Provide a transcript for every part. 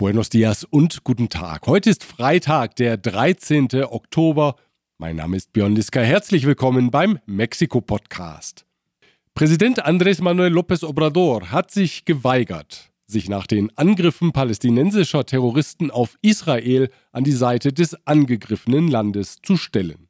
Buenos dias und guten Tag. Heute ist Freitag, der 13. Oktober. Mein Name ist Björn Liska. Herzlich willkommen beim Mexiko-Podcast. Präsident Andrés Manuel López Obrador hat sich geweigert, sich nach den Angriffen palästinensischer Terroristen auf Israel an die Seite des angegriffenen Landes zu stellen.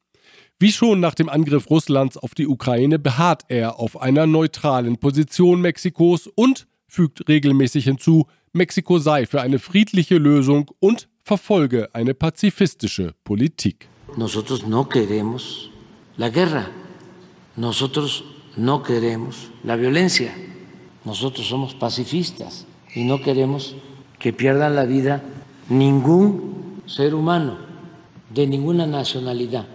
Wie schon nach dem Angriff Russlands auf die Ukraine beharrt er auf einer neutralen Position Mexikos und fügt regelmäßig hinzu, Mexiko sei für eine friedliche Lösung und verfolge eine pazifistische Politik. Nosotros no queremos la guerra. Nosotros no queremos la violencia. Nosotros somos pacifistas y no queremos que pierdan la vida ningún ser humano de ninguna nacionalidad,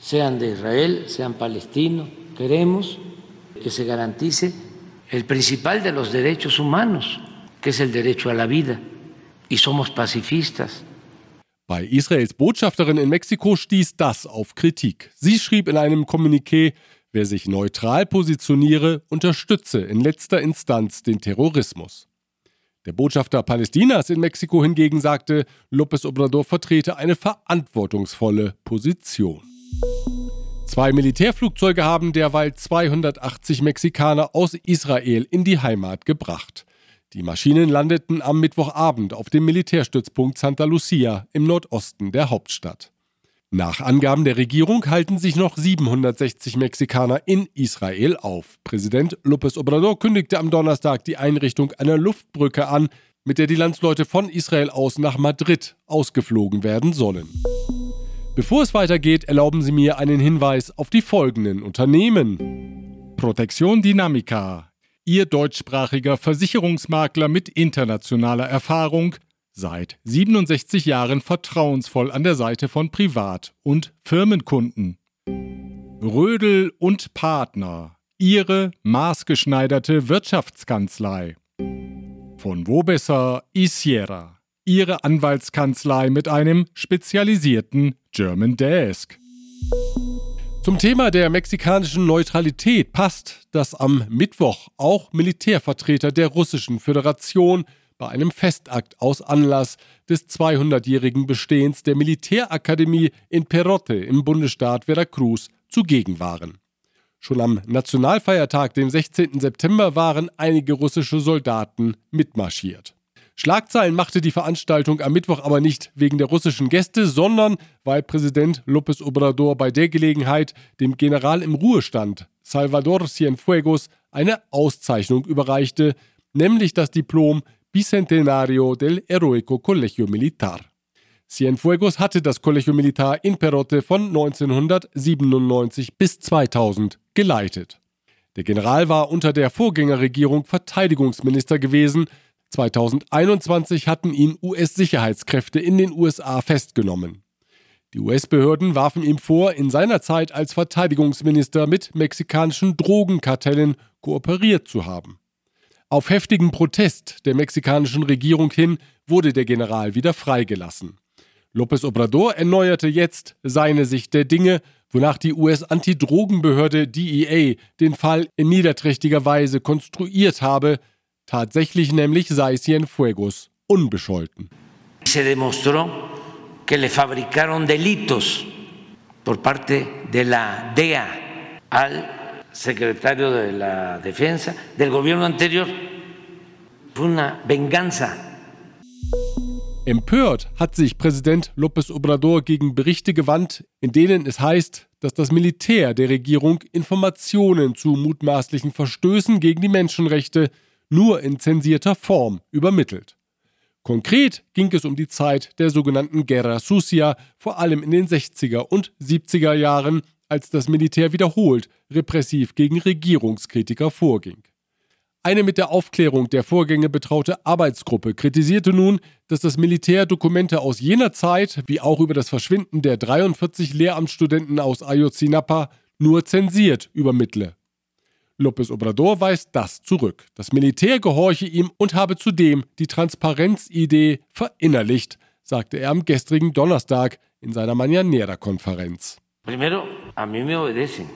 sean de Israel, sean palestinos. Queremos que se garantice el principal de los derechos humanos, que es el derecho a la vida. Y somos pacifistas. Bei Israels Botschafterin in Mexiko stieß das auf Kritik. Sie schrieb in einem Kommuniqué, wer sich neutral positioniere, unterstütze in letzter Instanz den Terrorismus. Der Botschafter Palästinas in Mexiko hingegen sagte, López Obrador vertrete eine verantwortungsvolle Position. Zwei Militärflugzeuge haben derweil 280 Mexikaner aus Israel in die Heimat gebracht. Die Maschinen landeten am Mittwochabend auf dem Militärstützpunkt Santa Lucia im Nordosten der Hauptstadt. Nach Angaben der Regierung halten sich noch 760 Mexikaner in Israel auf. Präsident López Obrador kündigte am Donnerstag die Einrichtung einer Luftbrücke an, mit der die Landsleute von Israel aus nach Madrid ausgeflogen werden sollen. Bevor es weitergeht, erlauben Sie mir einen Hinweis auf die folgenden Unternehmen. Protection Dynamica Ihr deutschsprachiger Versicherungsmakler mit internationaler Erfahrung, seit 67 Jahren vertrauensvoll an der Seite von Privat- und Firmenkunden. Rödel und Partner, Ihre maßgeschneiderte Wirtschaftskanzlei. Von wo besser Isiera, Ihre Anwaltskanzlei mit einem spezialisierten German Desk. Zum Thema der mexikanischen Neutralität passt, dass am Mittwoch auch Militärvertreter der Russischen Föderation bei einem Festakt aus Anlass des 200-jährigen Bestehens der Militärakademie in Perote im Bundesstaat Veracruz zugegen waren. Schon am Nationalfeiertag, dem 16. September, waren einige russische Soldaten mitmarschiert. Schlagzeilen machte die Veranstaltung am Mittwoch aber nicht wegen der russischen Gäste, sondern weil Präsident López Obrador bei der Gelegenheit dem General im Ruhestand Salvador Cienfuegos eine Auszeichnung überreichte, nämlich das Diplom Bicentenario del Heroico Colegio Militar. Cienfuegos hatte das Colegio Militar in Perote von 1997 bis 2000 geleitet. Der General war unter der Vorgängerregierung Verteidigungsminister gewesen, 2021 hatten ihn US-Sicherheitskräfte in den USA festgenommen. Die US-Behörden warfen ihm vor, in seiner Zeit als Verteidigungsminister mit mexikanischen Drogenkartellen kooperiert zu haben. Auf heftigen Protest der mexikanischen Regierung hin wurde der General wieder freigelassen. López Obrador erneuerte jetzt seine Sicht der Dinge, wonach die US-Antidrogenbehörde DEA den Fall in niederträchtiger Weise konstruiert habe, Tatsächlich nämlich sei Cienfuegos unbescholten. Se demostró que le fabricaron delitos por parte de la DEA al secretario de la Defensa del gobierno anterior. Fue una venganza. Empört hat sich Präsident López Obrador gegen Berichte gewandt, in denen es heißt, dass das Militär der Regierung Informationen zu mutmaßlichen Verstößen gegen die Menschenrechte nur in zensierter Form übermittelt. Konkret ging es um die Zeit der sogenannten Guerra Sucia, vor allem in den 60er und 70er Jahren, als das Militär wiederholt repressiv gegen Regierungskritiker vorging. Eine mit der Aufklärung der Vorgänge betraute Arbeitsgruppe kritisierte nun, dass das Militär Dokumente aus jener Zeit, wie auch über das Verschwinden der 43 Lehramtsstudenten aus Ayotzinapa, nur zensiert übermittle. López Obrador weist das zurück. Das Militär gehorche ihm und habe zudem die Transparenzidee verinnerlicht, sagte er am gestrigen Donnerstag in seiner Mañanera-Konferenz. Primero, a mí me obedecen.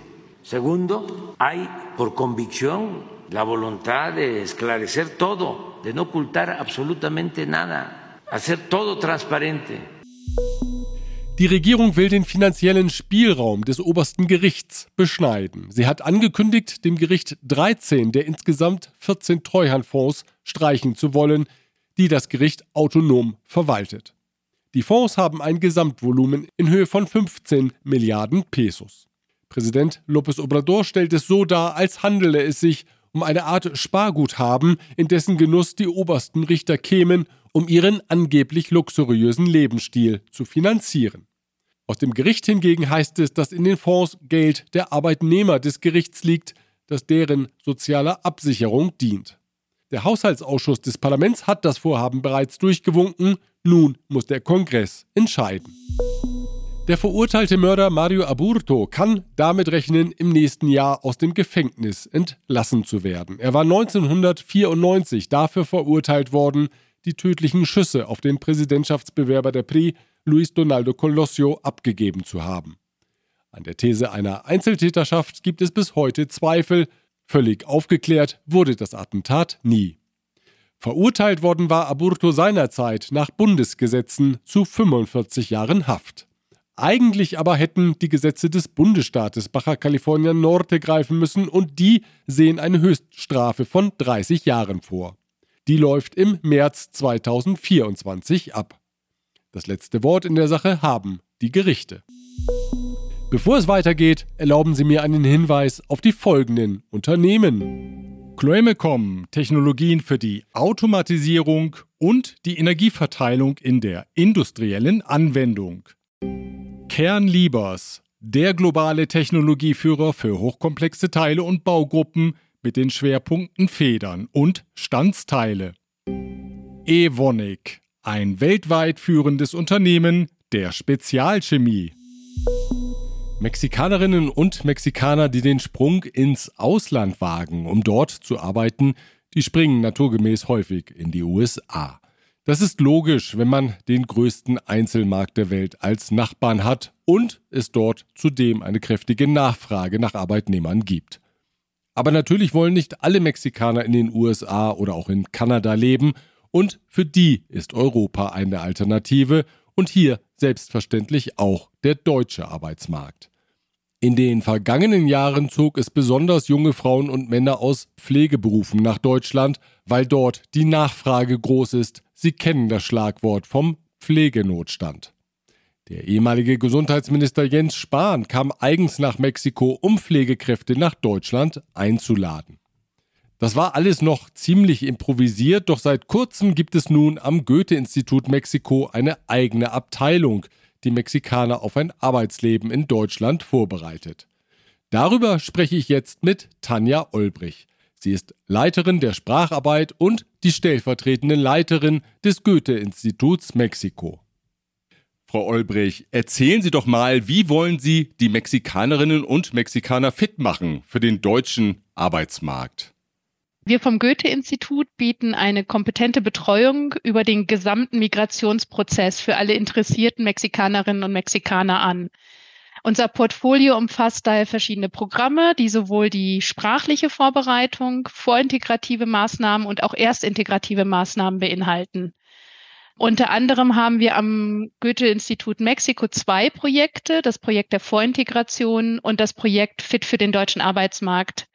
Segundo, hay por convicción la voluntad de esclarecer todo, de no ocultar absolutamente nada. hacer todo transparente. Die Regierung will den finanziellen Spielraum des obersten Gerichts beschneiden. Sie hat angekündigt, dem Gericht 13 der insgesamt 14 Treuhandfonds streichen zu wollen, die das Gericht autonom verwaltet. Die Fonds haben ein Gesamtvolumen in Höhe von 15 Milliarden Pesos. Präsident López Obrador stellt es so dar, als handele es sich um eine Art Sparguthaben, in dessen Genuss die obersten Richter kämen um ihren angeblich luxuriösen Lebensstil zu finanzieren. Aus dem Gericht hingegen heißt es, dass in den Fonds Geld der Arbeitnehmer des Gerichts liegt, das deren sozialer Absicherung dient. Der Haushaltsausschuss des Parlaments hat das Vorhaben bereits durchgewunken, nun muss der Kongress entscheiden. Der verurteilte Mörder Mario Aburto kann damit rechnen, im nächsten Jahr aus dem Gefängnis entlassen zu werden. Er war 1994 dafür verurteilt worden, die tödlichen Schüsse auf den Präsidentschaftsbewerber der PRI, Luis Donaldo Colosio, abgegeben zu haben. An der These einer Einzeltäterschaft gibt es bis heute Zweifel. Völlig aufgeklärt wurde das Attentat nie. Verurteilt worden war Aburto seinerzeit nach Bundesgesetzen zu 45 Jahren Haft. Eigentlich aber hätten die Gesetze des Bundesstaates Baja California Norte greifen müssen und die sehen eine Höchststrafe von 30 Jahren vor. Die läuft im März 2024 ab. Das letzte Wort in der Sache haben die Gerichte. Bevor es weitergeht, erlauben Sie mir einen Hinweis auf die folgenden Unternehmen. Chloemecom, Technologien für die Automatisierung und die Energieverteilung in der industriellen Anwendung. Kernliebers, der globale Technologieführer für hochkomplexe Teile und Baugruppen mit den Schwerpunkten Federn und Standsteile. Evonik, ein weltweit führendes Unternehmen der Spezialchemie. Mexikanerinnen und Mexikaner, die den Sprung ins Ausland wagen, um dort zu arbeiten, die springen naturgemäß häufig in die USA. Das ist logisch, wenn man den größten Einzelmarkt der Welt als Nachbarn hat und es dort zudem eine kräftige Nachfrage nach Arbeitnehmern gibt. Aber natürlich wollen nicht alle Mexikaner in den USA oder auch in Kanada leben und für die ist Europa eine Alternative und hier selbstverständlich auch der deutsche Arbeitsmarkt. In den vergangenen Jahren zog es besonders junge Frauen und Männer aus Pflegeberufen nach Deutschland, weil dort die Nachfrage groß ist. Sie kennen das Schlagwort vom Pflegenotstand. Der ehemalige Gesundheitsminister Jens Spahn kam eigens nach Mexiko, um Pflegekräfte nach Deutschland einzuladen. Das war alles noch ziemlich improvisiert, doch seit kurzem gibt es nun am Goethe-Institut Mexiko eine eigene Abteilung, die Mexikaner auf ein Arbeitsleben in Deutschland vorbereitet. Darüber spreche ich jetzt mit Tanja Olbrich. Sie ist Leiterin der Spracharbeit und die stellvertretende Leiterin des Goethe-Instituts Mexiko. Frau Olbrich, erzählen Sie doch mal, wie wollen Sie die Mexikanerinnen und Mexikaner fit machen für den deutschen Arbeitsmarkt? Wir vom Goethe-Institut bieten eine kompetente Betreuung über den gesamten Migrationsprozess für alle interessierten Mexikanerinnen und Mexikaner an. Unser Portfolio umfasst daher verschiedene Programme, die sowohl die sprachliche Vorbereitung, vorintegrative Maßnahmen und auch erstintegrative Maßnahmen beinhalten. Unter anderem haben wir am Goethe-Institut Mexiko zwei Projekte, das Projekt der Vorintegration und das Projekt Fit für den deutschen Arbeitsmarkt.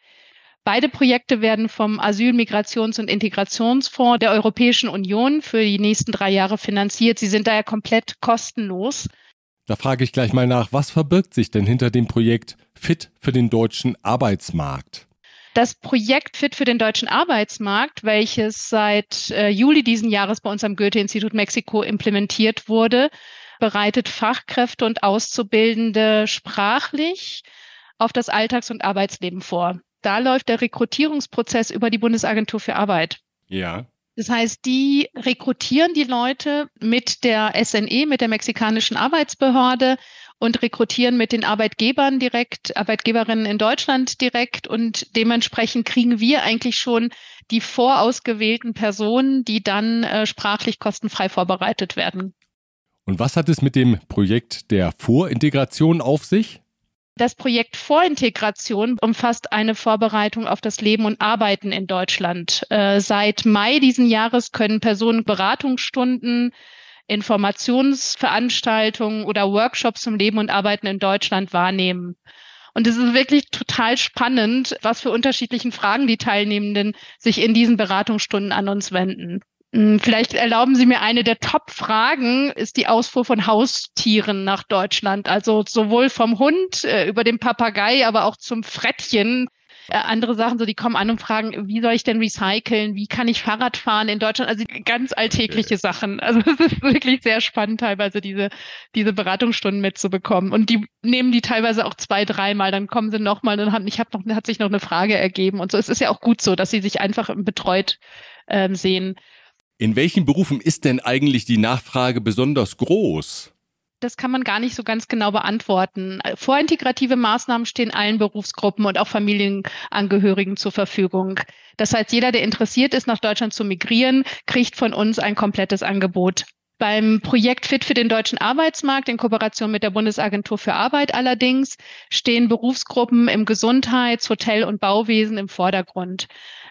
Beide Projekte werden vom Asyl-, Migrations- und Integrationsfonds der Europäischen Union für die nächsten drei Jahre finanziert. Sie sind daher komplett kostenlos. Da frage ich gleich mal nach, was verbirgt sich denn hinter dem Projekt Fit für den deutschen Arbeitsmarkt? Das Projekt Fit für den deutschen Arbeitsmarkt, welches seit äh, Juli diesen Jahres bei uns am Goethe-Institut Mexiko implementiert wurde, bereitet Fachkräfte und Auszubildende sprachlich auf das Alltags- und Arbeitsleben vor. Da läuft der Rekrutierungsprozess über die Bundesagentur für Arbeit. Ja. Das heißt, die rekrutieren die Leute mit der SNE, mit der mexikanischen Arbeitsbehörde und rekrutieren mit den Arbeitgebern direkt, Arbeitgeberinnen in Deutschland direkt und dementsprechend kriegen wir eigentlich schon die vorausgewählten Personen, die dann äh, sprachlich kostenfrei vorbereitet werden. Und was hat es mit dem Projekt der Vorintegration auf sich? Das Projekt Vorintegration umfasst eine Vorbereitung auf das Leben und Arbeiten in Deutschland. Äh, seit Mai diesen Jahres können Personen Beratungsstunden, Informationsveranstaltungen oder Workshops zum Leben und Arbeiten in Deutschland wahrnehmen. Und es ist wirklich total spannend, was für unterschiedlichen Fragen die Teilnehmenden sich in diesen Beratungsstunden an uns wenden. Hm, vielleicht erlauben Sie mir eine der Top-Fragen, ist die Ausfuhr von Haustieren nach Deutschland. Also sowohl vom Hund äh, über den Papagei, aber auch zum Frettchen. Äh, andere Sachen, so die kommen an und fragen, wie soll ich denn recyceln? Wie kann ich Fahrrad fahren in Deutschland? Also ganz alltägliche Sachen. Also es ist wirklich sehr spannend, teilweise diese, diese Beratungsstunden mitzubekommen. Und die nehmen die teilweise auch zwei, dreimal. Dann kommen sie nochmal und haben, ich habe noch, hat sich noch eine Frage ergeben und so. Es ist ja auch gut so, dass sie sich einfach betreut ähm, sehen. In welchen Berufen ist denn eigentlich die Nachfrage besonders groß? Das kann man gar nicht so ganz genau beantworten. Vorintegrative Maßnahmen stehen allen Berufsgruppen und auch Familienangehörigen zur Verfügung. Das heißt, jeder, der interessiert ist, nach Deutschland zu migrieren, kriegt von uns ein komplettes Angebot. Beim Projekt Fit für den deutschen Arbeitsmarkt in Kooperation mit der Bundesagentur für Arbeit allerdings stehen Berufsgruppen im Gesundheits-, Hotel- und Bauwesen im Vordergrund.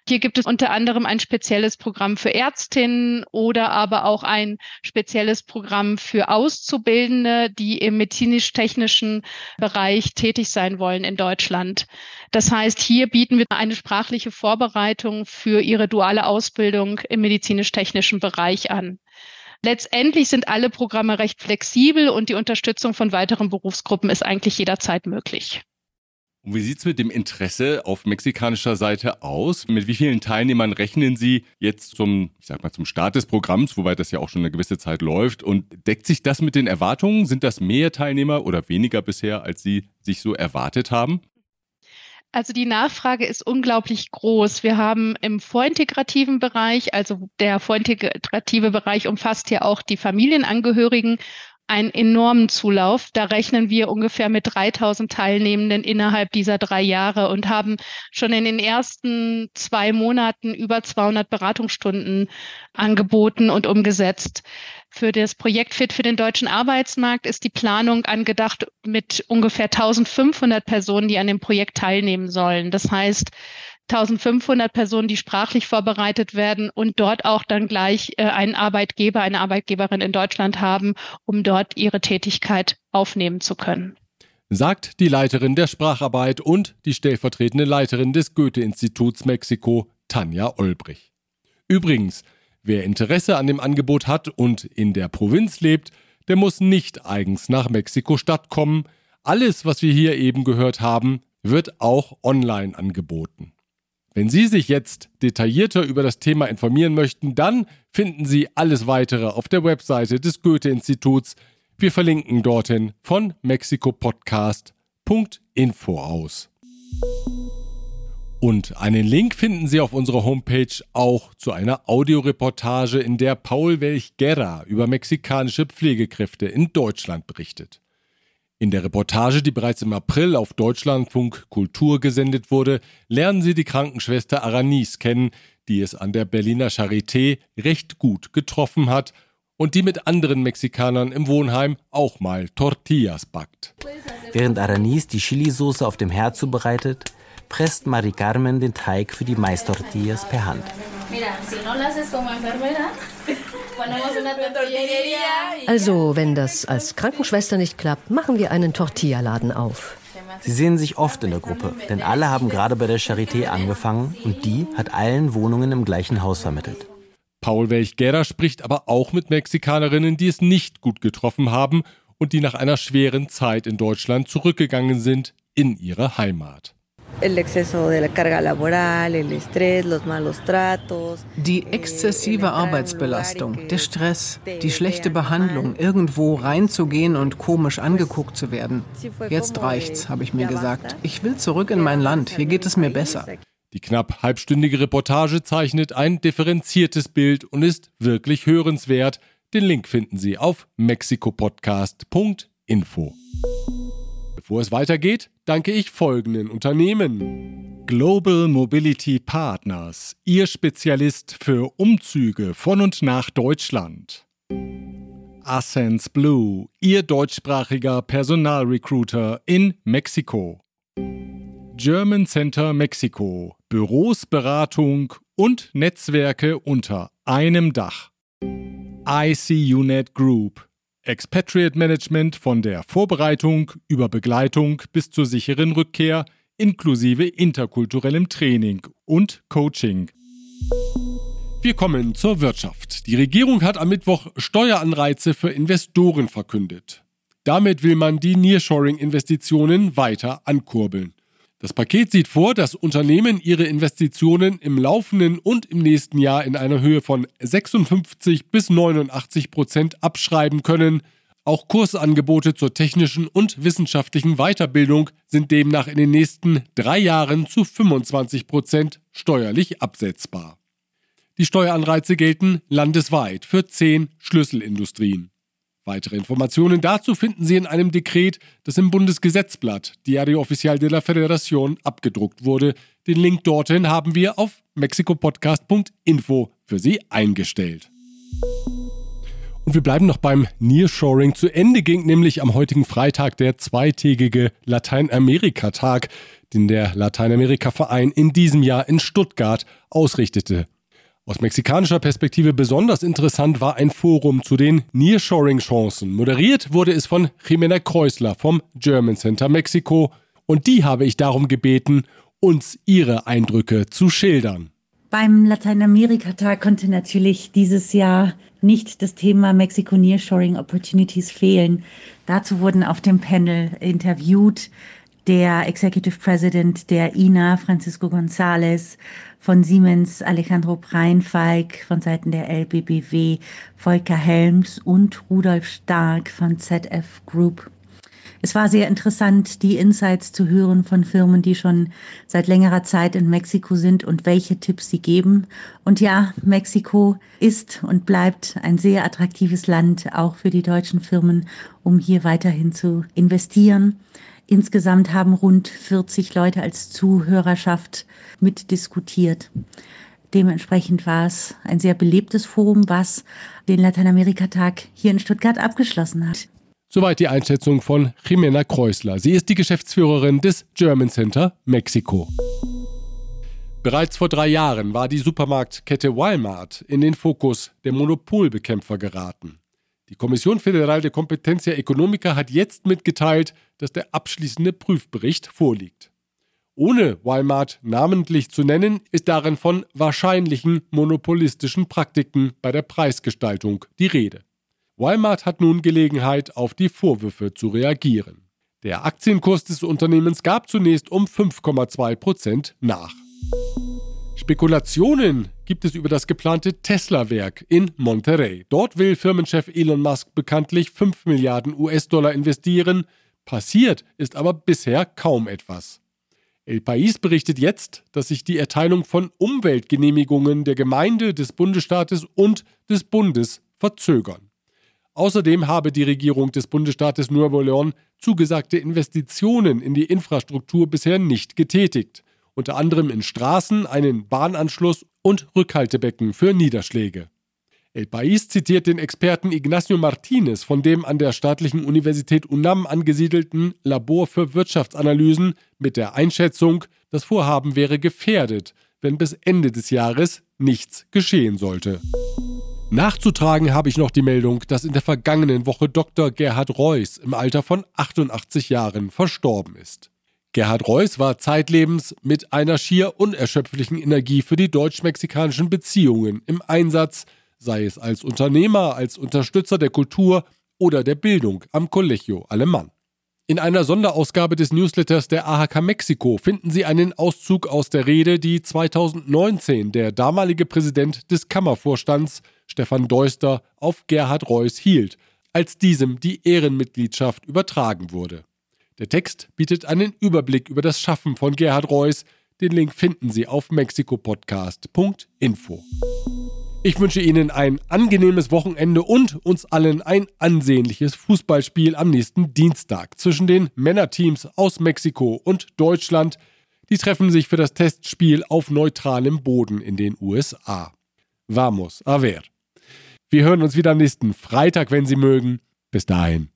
Hier gibt es unter anderem ein spezielles Programm für Ärztinnen oder aber auch ein spezielles Programm für Auszubildende, die im medizinisch-technischen Bereich tätig sein wollen in Deutschland. Das heißt, hier bieten wir eine sprachliche Vorbereitung für ihre duale Ausbildung im medizinisch-technischen Bereich an. Letztendlich sind alle Programme recht flexibel und die Unterstützung von weiteren Berufsgruppen ist eigentlich jederzeit möglich. Und wie sieht es mit dem Interesse auf mexikanischer Seite aus? Mit wie vielen Teilnehmern rechnen Sie jetzt zum, ich sag mal, zum Start des Programms, wobei das ja auch schon eine gewisse Zeit läuft? Und deckt sich das mit den Erwartungen? Sind das mehr Teilnehmer oder weniger bisher, als Sie sich so erwartet haben? Also die Nachfrage ist unglaublich groß. Wir haben im vorintegrativen Bereich, also der vorintegrative Bereich umfasst ja auch die Familienangehörigen einen enormen Zulauf. Da rechnen wir ungefähr mit 3000 Teilnehmenden innerhalb dieser drei Jahre und haben schon in den ersten zwei Monaten über 200 Beratungsstunden angeboten und umgesetzt. Für das Projekt Fit für den deutschen Arbeitsmarkt ist die Planung angedacht mit ungefähr 1500 Personen, die an dem Projekt teilnehmen sollen. Das heißt, 1500 Personen, die sprachlich vorbereitet werden und dort auch dann gleich äh, einen Arbeitgeber, eine Arbeitgeberin in Deutschland haben, um dort ihre Tätigkeit aufnehmen zu können. Sagt die Leiterin der Spracharbeit und die stellvertretende Leiterin des Goethe-Instituts Mexiko, Tanja Olbrich. Übrigens, wer Interesse an dem Angebot hat und in der Provinz lebt, der muss nicht eigens nach Mexiko-Stadt kommen. Alles, was wir hier eben gehört haben, wird auch online angeboten. Wenn Sie sich jetzt detaillierter über das Thema informieren möchten, dann finden Sie alles weitere auf der Webseite des Goethe-Instituts. Wir verlinken dorthin von mexikopodcast.info aus. Und einen Link finden Sie auf unserer Homepage auch zu einer Audioreportage, in der Paul Welch-Guerra über mexikanische Pflegekräfte in Deutschland berichtet. In der Reportage, die bereits im April auf Deutschlandfunk Kultur gesendet wurde, lernen Sie die Krankenschwester Aranis kennen, die es an der Berliner Charité recht gut getroffen hat und die mit anderen Mexikanern im Wohnheim auch mal Tortillas backt. Während Aranis die Chilisauce auf dem Herd zubereitet, presst Mari Carmen den Teig für die Mais-Tortillas per Hand. Also, wenn das als Krankenschwester nicht klappt, machen wir einen Tortilla-Laden auf. Sie sehen sich oft in der Gruppe, denn alle haben gerade bei der Charité angefangen und die hat allen Wohnungen im gleichen Haus vermittelt. Paul Welch-Guerra spricht aber auch mit Mexikanerinnen, die es nicht gut getroffen haben und die nach einer schweren Zeit in Deutschland zurückgegangen sind in ihre Heimat. Die exzessive Arbeitsbelastung, der Stress, die schlechte Behandlung, irgendwo reinzugehen und komisch angeguckt zu werden. Jetzt reicht's, habe ich mir gesagt. Ich will zurück in mein Land, hier geht es mir besser. Die knapp halbstündige Reportage zeichnet ein differenziertes Bild und ist wirklich hörenswert. Den Link finden Sie auf mexikopodcast.info. Bevor es weitergeht, danke ich folgenden Unternehmen. Global Mobility Partners, Ihr Spezialist für Umzüge von und nach Deutschland. Ascens Blue, Ihr deutschsprachiger Personalrecruiter in Mexiko. German Center Mexiko, Büros, Beratung und Netzwerke unter einem Dach. ICUNET Group, Expatriate Management von der Vorbereitung über Begleitung bis zur sicheren Rückkehr inklusive interkulturellem Training und Coaching. Wir kommen zur Wirtschaft. Die Regierung hat am Mittwoch Steueranreize für Investoren verkündet. Damit will man die Nearshoring-Investitionen weiter ankurbeln. Das Paket sieht vor, dass Unternehmen ihre Investitionen im laufenden und im nächsten Jahr in einer Höhe von 56 bis 89 Prozent abschreiben können. Auch Kursangebote zur technischen und wissenschaftlichen Weiterbildung sind demnach in den nächsten drei Jahren zu 25 Prozent steuerlich absetzbar. Die Steueranreize gelten landesweit für zehn Schlüsselindustrien. Weitere Informationen dazu finden Sie in einem Dekret, das im Bundesgesetzblatt Diario Oficial de la Federación abgedruckt wurde. Den Link dorthin haben wir auf mexikopodcast.info für Sie eingestellt. Und wir bleiben noch beim Nearshoring. Zu Ende ging nämlich am heutigen Freitag der zweitägige Lateinamerika-Tag, den der Lateinamerika-Verein in diesem Jahr in Stuttgart ausrichtete. Aus mexikanischer Perspektive besonders interessant war ein Forum zu den Nearshoring-Chancen. Moderiert wurde es von Jimena Kreusler vom German Center Mexiko und die habe ich darum gebeten, uns ihre Eindrücke zu schildern. Beim Lateinamerika-Tag konnte natürlich dieses Jahr nicht das Thema Mexiko Nearshoring Opportunities fehlen. Dazu wurden auf dem Panel interviewt der Executive President der INA, Francisco González, von Siemens Alejandro Breinfeig, von Seiten der LBBW Volker Helms und Rudolf Stark von ZF Group. Es war sehr interessant, die Insights zu hören von Firmen, die schon seit längerer Zeit in Mexiko sind und welche Tipps sie geben. Und ja, Mexiko ist und bleibt ein sehr attraktives Land, auch für die deutschen Firmen, um hier weiterhin zu investieren. Insgesamt haben rund 40 Leute als Zuhörerschaft mitdiskutiert. Dementsprechend war es ein sehr belebtes Forum, was den Lateinamerika-Tag hier in Stuttgart abgeschlossen hat. Soweit die Einschätzung von Jimena Kreusler. Sie ist die Geschäftsführerin des German Center Mexiko. Bereits vor drei Jahren war die Supermarktkette Walmart in den Fokus der Monopolbekämpfer geraten. Die Kommission Federal de Competencia Economica hat jetzt mitgeteilt, dass der abschließende Prüfbericht vorliegt. Ohne Walmart namentlich zu nennen, ist darin von wahrscheinlichen monopolistischen Praktiken bei der Preisgestaltung die Rede. Walmart hat nun Gelegenheit, auf die Vorwürfe zu reagieren. Der Aktienkurs des Unternehmens gab zunächst um 5,2 Prozent nach. Spekulationen gibt es über das geplante Tesla-Werk in Monterrey. Dort will Firmenchef Elon Musk bekanntlich 5 Milliarden US-Dollar investieren. Passiert ist aber bisher kaum etwas. El País berichtet jetzt, dass sich die Erteilung von Umweltgenehmigungen der Gemeinde, des Bundesstaates und des Bundes verzögern. Außerdem habe die Regierung des Bundesstaates Nuevo León zugesagte Investitionen in die Infrastruktur bisher nicht getätigt unter anderem in Straßen, einen Bahnanschluss und Rückhaltebecken für Niederschläge. El País zitiert den Experten Ignacio Martinez von dem an der staatlichen Universität UNAM angesiedelten Labor für Wirtschaftsanalysen mit der Einschätzung, das Vorhaben wäre gefährdet, wenn bis Ende des Jahres nichts geschehen sollte. Nachzutragen habe ich noch die Meldung, dass in der vergangenen Woche Dr. Gerhard Reuss im Alter von 88 Jahren verstorben ist. Gerhard Reuss war zeitlebens mit einer schier unerschöpflichen Energie für die deutsch-mexikanischen Beziehungen im Einsatz, sei es als Unternehmer, als Unterstützer der Kultur oder der Bildung am Colegio Alemán. In einer Sonderausgabe des Newsletters der AHK Mexiko finden Sie einen Auszug aus der Rede, die 2019 der damalige Präsident des Kammervorstands Stefan Deuster auf Gerhard Reuss hielt, als diesem die Ehrenmitgliedschaft übertragen wurde. Der Text bietet einen Überblick über das Schaffen von Gerhard Reuss. Den Link finden Sie auf mexikopodcast.info. Ich wünsche Ihnen ein angenehmes Wochenende und uns allen ein ansehnliches Fußballspiel am nächsten Dienstag zwischen den Männerteams aus Mexiko und Deutschland. Die treffen sich für das Testspiel auf neutralem Boden in den USA. Vamos a ver. Wir hören uns wieder am nächsten Freitag, wenn Sie mögen. Bis dahin.